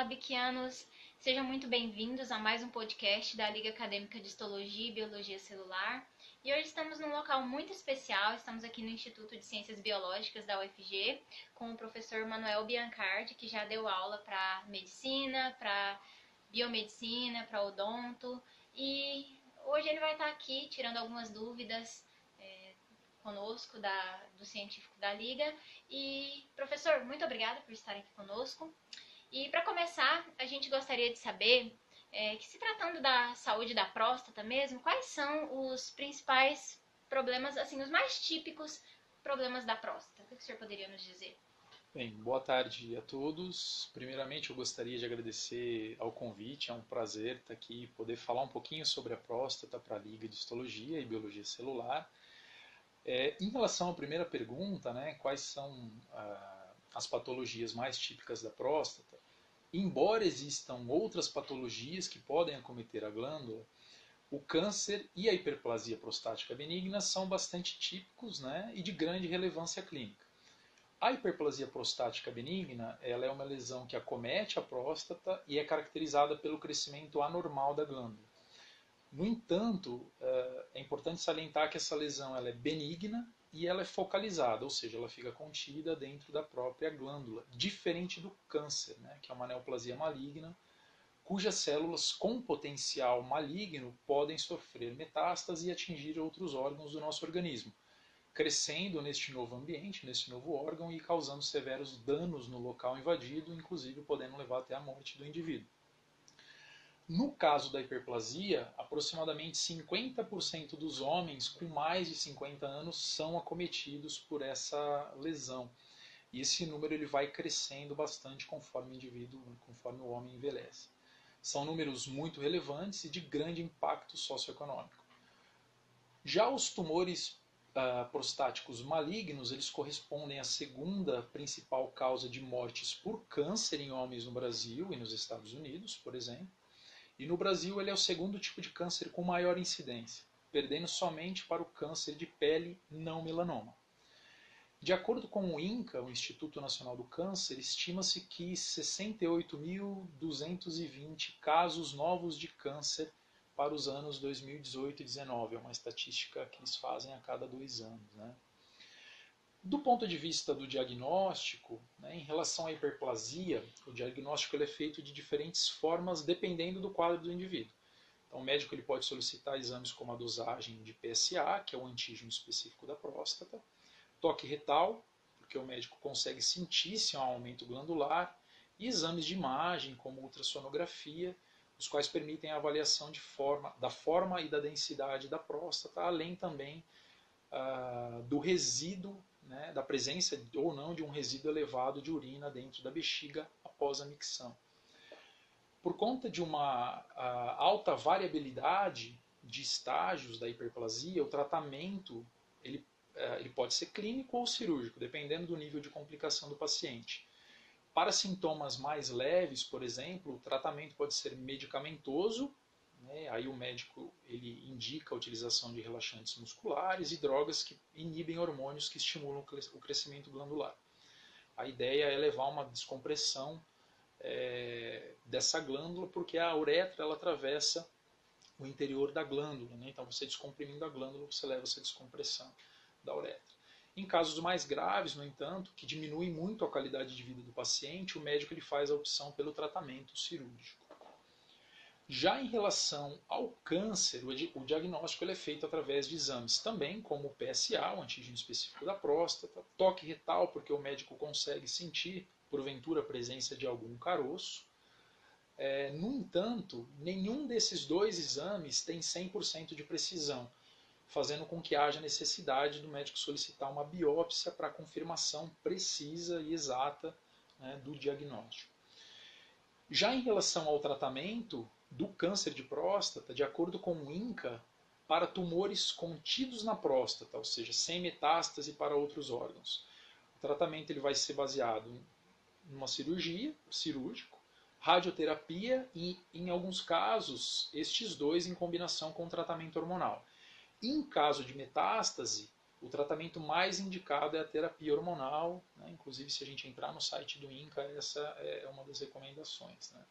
Fala Biquianos, sejam muito bem-vindos a mais um podcast da Liga Acadêmica de Histologia e Biologia Celular. E hoje estamos num local muito especial, estamos aqui no Instituto de Ciências Biológicas da UFG, com o professor Manuel Biancardi, que já deu aula para medicina, para biomedicina, para odonto. E hoje ele vai estar aqui tirando algumas dúvidas é, conosco da, do científico da Liga. E, professor, muito obrigada por estar aqui conosco. E para começar, a gente gostaria de saber é, que se tratando da saúde da próstata mesmo, quais são os principais problemas, assim, os mais típicos problemas da próstata? O que o senhor poderia nos dizer? Bem, boa tarde a todos. Primeiramente, eu gostaria de agradecer ao convite. É um prazer estar aqui poder falar um pouquinho sobre a próstata para a Liga de Histologia e Biologia Celular. É, em relação à primeira pergunta, né, quais são ah, as patologias mais típicas da próstata? Embora existam outras patologias que podem acometer a glândula, o câncer e a hiperplasia prostática benigna são bastante típicos né, e de grande relevância clínica. A hiperplasia prostática benigna ela é uma lesão que acomete a próstata e é caracterizada pelo crescimento anormal da glândula. No entanto, eh, é importante salientar que essa lesão ela é benigna e ela é focalizada, ou seja, ela fica contida dentro da própria glândula, diferente do câncer, né, que é uma neoplasia maligna, cujas células com potencial maligno podem sofrer metástase e atingir outros órgãos do nosso organismo, crescendo neste novo ambiente, neste novo órgão e causando severos danos no local invadido, inclusive podendo levar até a morte do indivíduo. No caso da hiperplasia, aproximadamente 50% dos homens com mais de 50 anos são acometidos por essa lesão. E esse número ele vai crescendo bastante conforme o indivíduo, conforme o homem envelhece. São números muito relevantes e de grande impacto socioeconômico. Já os tumores uh, prostáticos malignos, eles correspondem à segunda principal causa de mortes por câncer em homens no Brasil e nos Estados Unidos, por exemplo. E no Brasil ele é o segundo tipo de câncer com maior incidência, perdendo somente para o câncer de pele não melanoma. De acordo com o INCA, o Instituto Nacional do Câncer, estima-se que 68.220 casos novos de câncer para os anos 2018 e 2019. É uma estatística que eles fazem a cada dois anos. Né? Do ponto de vista do diagnóstico, né, em relação à hiperplasia, o diagnóstico é feito de diferentes formas dependendo do quadro do indivíduo. Então, o médico ele pode solicitar exames como a dosagem de PSA, que é o antígeno específico da próstata, toque retal, porque o médico consegue sentir se há um aumento glandular, e exames de imagem, como ultrassonografia, os quais permitem a avaliação forma, da forma e da densidade da próstata, além também uh, do resíduo né, da presença ou não de um resíduo elevado de urina dentro da bexiga após a micção. Por conta de uma alta variabilidade de estágios da hiperplasia, o tratamento ele, ele pode ser clínico ou cirúrgico, dependendo do nível de complicação do paciente. Para sintomas mais leves, por exemplo, o tratamento pode ser medicamentoso né? Aí o médico ele indica a utilização de relaxantes musculares e drogas que inibem hormônios que estimulam o crescimento glandular. A ideia é levar uma descompressão é, dessa glândula, porque a uretra ela atravessa o interior da glândula. Né? Então, você descomprimindo a glândula, você leva essa descompressão da uretra. Em casos mais graves, no entanto, que diminuem muito a qualidade de vida do paciente, o médico ele faz a opção pelo tratamento cirúrgico. Já em relação ao câncer, o diagnóstico é feito através de exames também, como o PSA, o antígeno específico da próstata, toque retal, porque o médico consegue sentir, porventura, a presença de algum caroço. É, no entanto, nenhum desses dois exames tem 100% de precisão, fazendo com que haja necessidade do médico solicitar uma biópsia para confirmação precisa e exata né, do diagnóstico. Já em relação ao tratamento, do câncer de próstata, de acordo com o INCA, para tumores contidos na próstata, ou seja, sem metástase para outros órgãos. O tratamento ele vai ser baseado em uma cirurgia, cirúrgico, radioterapia e, em alguns casos, estes dois em combinação com tratamento hormonal. Em caso de metástase, o tratamento mais indicado é a terapia hormonal, né? inclusive se a gente entrar no site do INCA, essa é uma das recomendações. Né?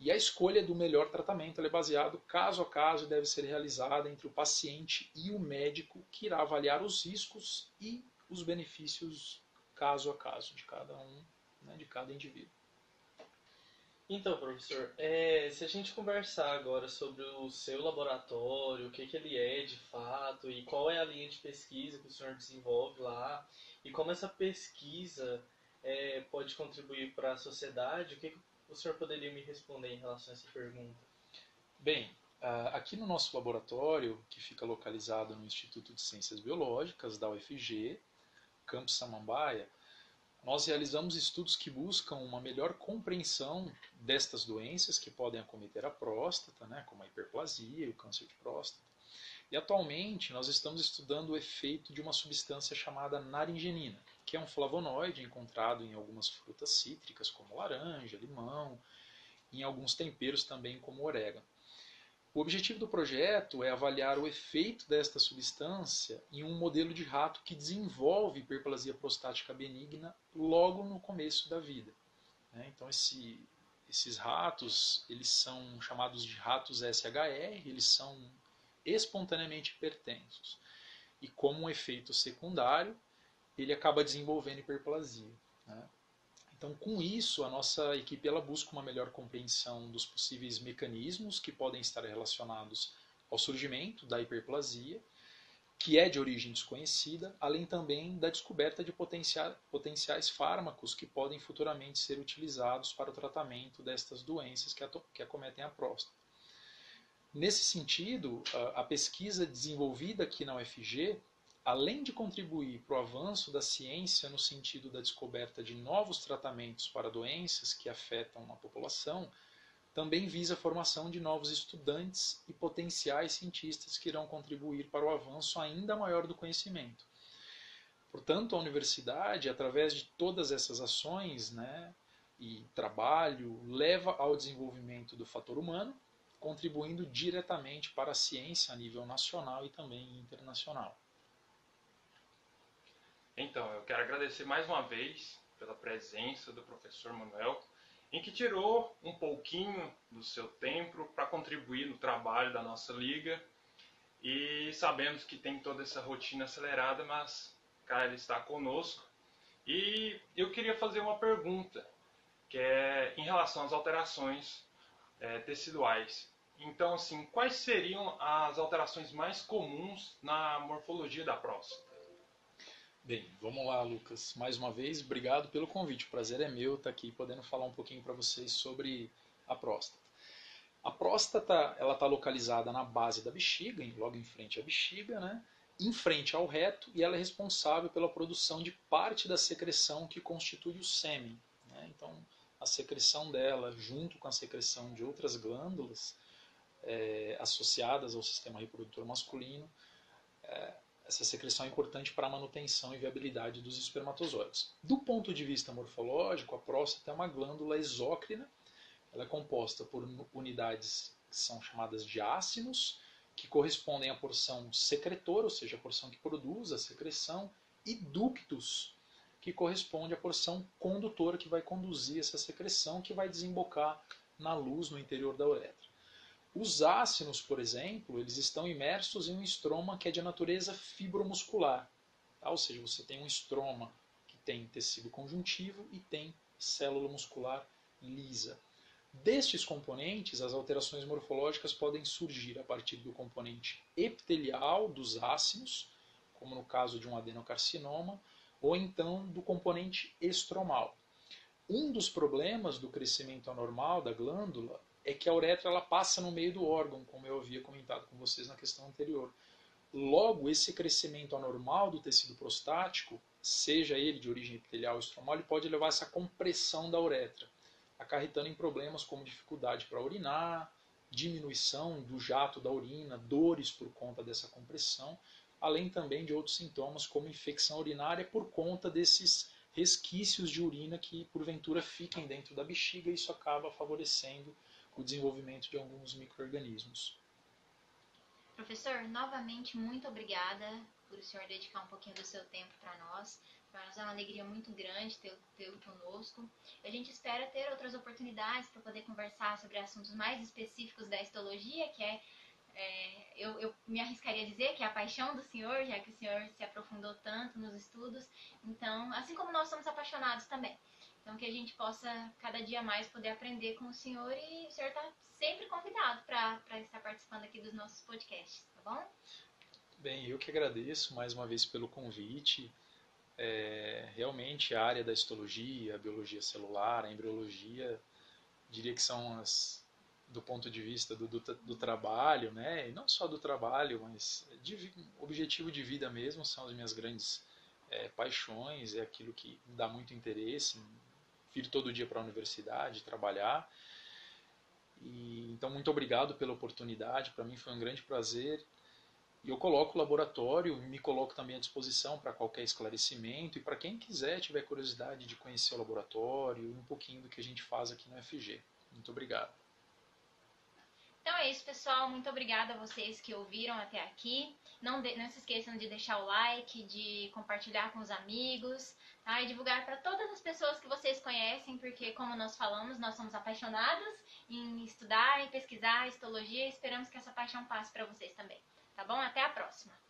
E a escolha do melhor tratamento é baseado caso a caso e deve ser realizada entre o paciente e o médico que irá avaliar os riscos e os benefícios caso a caso de cada um, né, de cada indivíduo. Então, professor, é, se a gente conversar agora sobre o seu laboratório, o que, que ele é de fato e qual é a linha de pesquisa que o senhor desenvolve lá e como essa pesquisa é, pode contribuir para a sociedade, o que, que o senhor poderia me responder em relação a essa pergunta? Bem, aqui no nosso laboratório, que fica localizado no Instituto de Ciências Biológicas da UFG, Campus Samambaia, nós realizamos estudos que buscam uma melhor compreensão destas doenças que podem acometer a próstata, né, como a hiperplasia e o câncer de próstata. E atualmente nós estamos estudando o efeito de uma substância chamada naringenina, que é um flavonoide encontrado em algumas frutas cítricas, como laranja, limão, em alguns temperos também, como orégano. O objetivo do projeto é avaliar o efeito desta substância em um modelo de rato que desenvolve hiperplasia prostática benigna logo no começo da vida. Né? Então, esse, esses ratos eles são chamados de ratos SHR, eles são espontaneamente hipertensos. E como um efeito secundário, ele acaba desenvolvendo hiperplasia. Né? Então, com isso, a nossa equipe ela busca uma melhor compreensão dos possíveis mecanismos que podem estar relacionados ao surgimento da hiperplasia, que é de origem desconhecida, além também da descoberta de potenciais fármacos que podem futuramente ser utilizados para o tratamento destas doenças que acometem a próstata. Nesse sentido, a pesquisa desenvolvida aqui na UFG além de contribuir para o avanço da ciência no sentido da descoberta de novos tratamentos para doenças que afetam a população, também visa a formação de novos estudantes e potenciais cientistas que irão contribuir para o avanço ainda maior do conhecimento. Portanto, a universidade, através de todas essas ações né, e trabalho, leva ao desenvolvimento do fator humano, contribuindo diretamente para a ciência a nível nacional e também internacional. Então, eu quero agradecer mais uma vez pela presença do professor Manuel, em que tirou um pouquinho do seu tempo para contribuir no trabalho da nossa liga. E sabemos que tem toda essa rotina acelerada, mas cá ele está conosco. E eu queria fazer uma pergunta, que é em relação às alterações é, teciduais. Então, assim, quais seriam as alterações mais comuns na morfologia da próstata? Bem, vamos lá, Lucas. Mais uma vez, obrigado pelo convite. O prazer é meu estar aqui podendo falar um pouquinho para vocês sobre a próstata. A próstata ela está localizada na base da bexiga, logo em frente à bexiga, né? em frente ao reto, e ela é responsável pela produção de parte da secreção que constitui o sêmen. Né? Então, a secreção dela, junto com a secreção de outras glândulas é, associadas ao sistema reprodutor masculino, é, essa secreção é importante para a manutenção e viabilidade dos espermatozoides. Do ponto de vista morfológico, a próstata é uma glândula exócrina. Ela é composta por unidades que são chamadas de ácinos, que correspondem à porção secretora, ou seja, a porção que produz a secreção, e ductos, que corresponde à porção condutora que vai conduzir essa secreção, que vai desembocar na luz no interior da uretra. Os ácinos, por exemplo, eles estão imersos em um estroma que é de natureza fibromuscular. Tá? Ou seja, você tem um estroma que tem tecido conjuntivo e tem célula muscular lisa. Destes componentes, as alterações morfológicas podem surgir a partir do componente epitelial dos ácinos, como no caso de um adenocarcinoma, ou então do componente estromal. Um dos problemas do crescimento anormal da glândula é que a uretra ela passa no meio do órgão, como eu havia comentado com vocês na questão anterior. Logo, esse crescimento anormal do tecido prostático, seja ele de origem epitelial ou estromal, ele pode levar a essa compressão da uretra, acarretando em problemas como dificuldade para urinar, diminuição do jato da urina, dores por conta dessa compressão, além também de outros sintomas como infecção urinária por conta desses resquícios de urina que porventura fiquem dentro da bexiga e isso acaba favorecendo o desenvolvimento de alguns micro-organismos. Professor, novamente muito obrigada por o senhor dedicar um pouquinho do seu tempo para nós. Para nós é uma alegria muito grande tê-lo conosco. A gente espera ter outras oportunidades para poder conversar sobre assuntos mais específicos da histologia, que é, é eu, eu, me arriscaria a dizer que é a paixão do senhor, já que o senhor se aprofundou tanto nos estudos. Então, assim como nós somos apaixonados também. Então, que a gente possa cada dia mais poder aprender com o senhor e o senhor está sempre convidado para estar participando aqui dos nossos podcasts, tá bom? Bem, eu que agradeço mais uma vez pelo convite. É, realmente a área da histologia, a biologia celular, a embriologia, diria que são as do ponto de vista do, do, do trabalho, né? E não só do trabalho, mas de objetivo de vida mesmo são as minhas grandes é, paixões, é aquilo que dá muito interesse, vir todo dia para a universidade, trabalhar. E, então, muito obrigado pela oportunidade, para mim foi um grande prazer. E eu coloco o laboratório, me coloco também à disposição para qualquer esclarecimento e para quem quiser, tiver curiosidade de conhecer o laboratório e um pouquinho do que a gente faz aqui no FG. Muito obrigado. Então é isso, pessoal. Muito obrigada a vocês que ouviram até aqui. Não, de, não se esqueçam de deixar o like, de compartilhar com os amigos, tá? E divulgar para todas as pessoas que vocês conhecem, porque, como nós falamos, nós somos apaixonados em estudar e pesquisar histologia e esperamos que essa paixão passe para vocês também. Tá bom? Até a próxima!